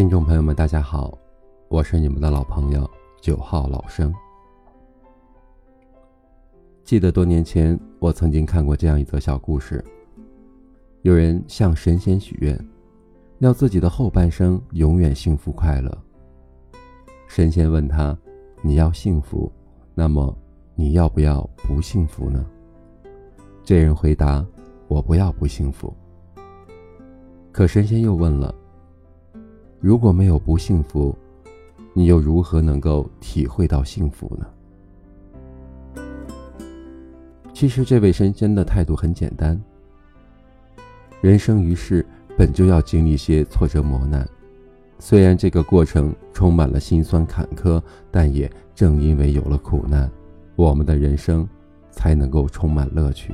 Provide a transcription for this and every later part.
听众朋友们，大家好，我是你们的老朋友九号老生。记得多年前，我曾经看过这样一则小故事：有人向神仙许愿，要自己的后半生永远幸福快乐。神仙问他：“你要幸福，那么你要不要不幸福呢？”这人回答：“我不要不幸福。”可神仙又问了。如果没有不幸福，你又如何能够体会到幸福呢？其实，这位神仙的态度很简单。人生于世，本就要经历些挫折磨难，虽然这个过程充满了辛酸坎坷，但也正因为有了苦难，我们的人生才能够充满乐趣。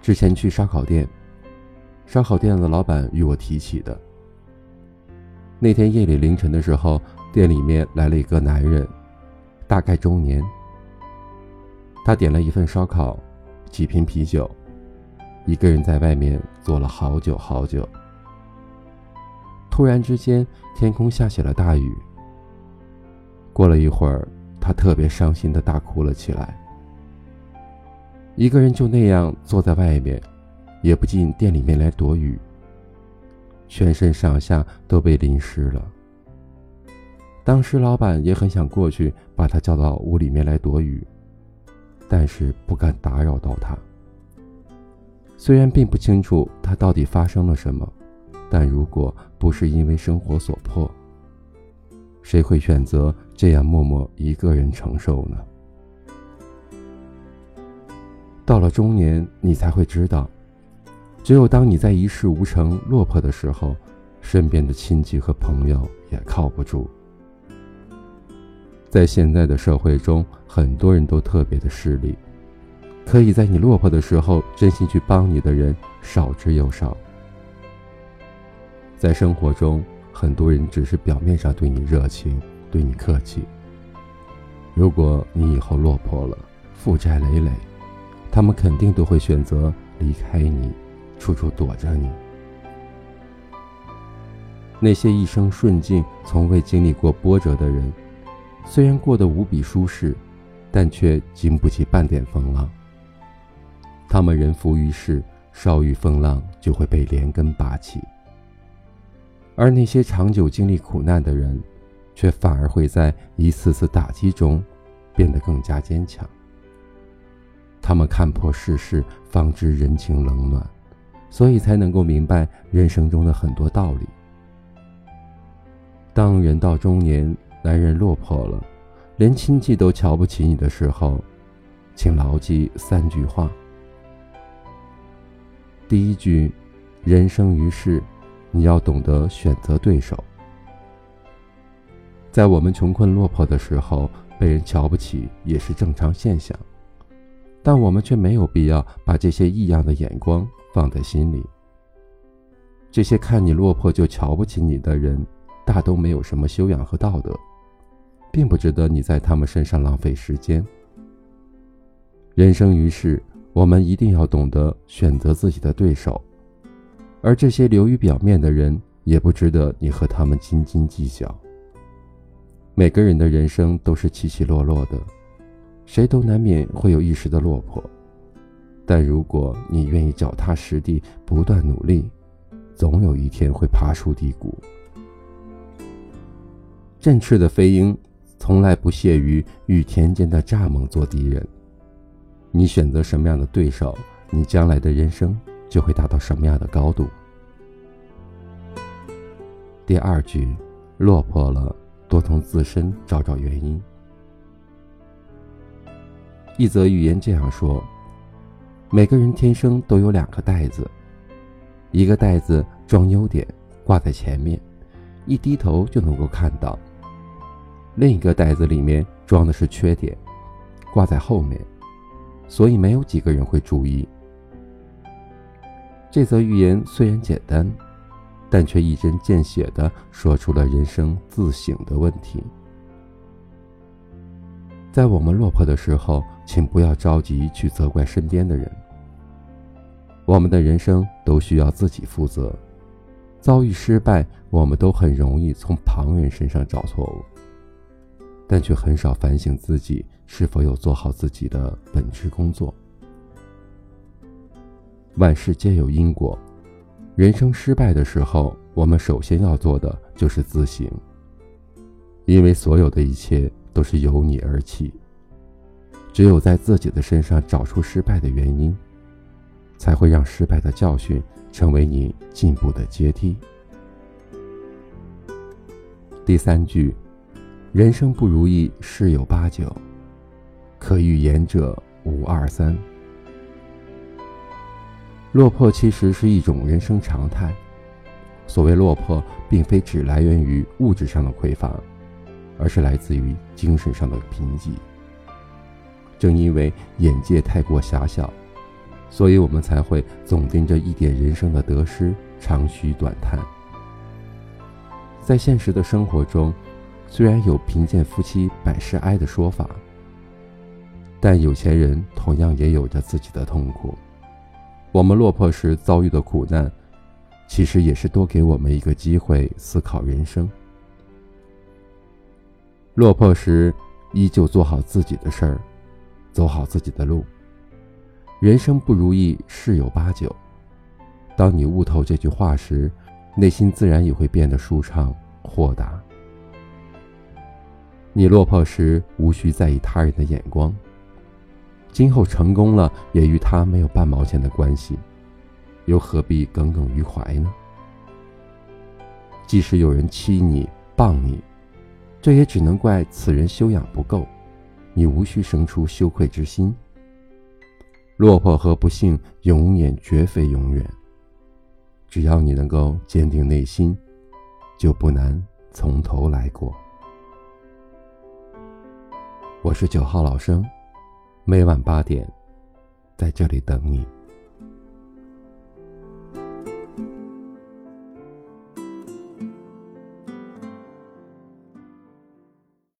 之前去烧烤店。烧烤店的老板与我提起的。那天夜里凌晨的时候，店里面来了一个男人，大概中年。他点了一份烧烤，几瓶啤酒，一个人在外面坐了好久好久。突然之间，天空下起了大雨。过了一会儿，他特别伤心的大哭了起来。一个人就那样坐在外面。也不进店里面来躲雨，全身上下都被淋湿了。当时老板也很想过去把他叫到屋里面来躲雨，但是不敢打扰到他。虽然并不清楚他到底发生了什么，但如果不是因为生活所迫，谁会选择这样默默一个人承受呢？到了中年，你才会知道。只有当你在一事无成、落魄的时候，身边的亲戚和朋友也靠不住。在现在的社会中，很多人都特别的势利，可以在你落魄的时候真心去帮你的人少之又少。在生活中，很多人只是表面上对你热情、对你客气。如果你以后落魄了、负债累累，他们肯定都会选择离开你。处处躲着你。那些一生顺境、从未经历过波折的人，虽然过得无比舒适，但却经不起半点风浪。他们人浮于事，稍遇风浪就会被连根拔起。而那些长久经历苦难的人，却反而会在一次次打击中，变得更加坚强。他们看破世事，方知人情冷暖。所以才能够明白人生中的很多道理。当人到中年，男人落魄了，连亲戚都瞧不起你的时候，请牢记三句话。第一句，人生于世，你要懂得选择对手。在我们穷困落魄的时候，被人瞧不起也是正常现象，但我们却没有必要把这些异样的眼光。放在心里。这些看你落魄就瞧不起你的人，大都没有什么修养和道德，并不值得你在他们身上浪费时间。人生于世，我们一定要懂得选择自己的对手，而这些流于表面的人，也不值得你和他们斤斤计较。每个人的人生都是起起落落的，谁都难免会有一时的落魄。但如果你愿意脚踏实地，不断努力，总有一天会爬出低谷。振翅的飞鹰，从来不屑于与田间的蚱蜢做敌人。你选择什么样的对手，你将来的人生就会达到什么样的高度。第二句，落魄了，多从自身找找原因。一则寓言这样说。每个人天生都有两个袋子，一个袋子装优点，挂在前面，一低头就能够看到；另一个袋子里面装的是缺点，挂在后面，所以没有几个人会注意。这则寓言虽然简单，但却一针见血地说出了人生自省的问题。在我们落魄的时候，请不要着急去责怪身边的人。我们的人生都需要自己负责，遭遇失败，我们都很容易从旁人身上找错误，但却很少反省自己是否有做好自己的本职工作。万事皆有因果，人生失败的时候，我们首先要做的就是自省，因为所有的一切都是由你而起。只有在自己的身上找出失败的原因，才会让失败的教训。成为你进步的阶梯。第三句，人生不如意十有八九，可预言者无二三。落魄其实是一种人生常态。所谓落魄，并非只来源于物质上的匮乏，而是来自于精神上的贫瘠。正因为眼界太过狭小。所以我们才会总盯着一点人生的得失，长吁短叹。在现实的生活中，虽然有“贫贱夫妻百事哀”的说法，但有钱人同样也有着自己的痛苦。我们落魄时遭遇的苦难，其实也是多给我们一个机会思考人生。落魄时，依旧做好自己的事儿，走好自己的路。人生不如意十有八九，当你悟透这句话时，内心自然也会变得舒畅豁达。你落魄时无需在意他人的眼光，今后成功了也与他没有半毛钱的关系，又何必耿耿于怀呢？即使有人欺你谤你，这也只能怪此人修养不够，你无需生出羞愧之心。落魄和不幸永远绝非永远。只要你能够坚定内心，就不难从头来过。我是九号老生，每晚八点，在这里等你。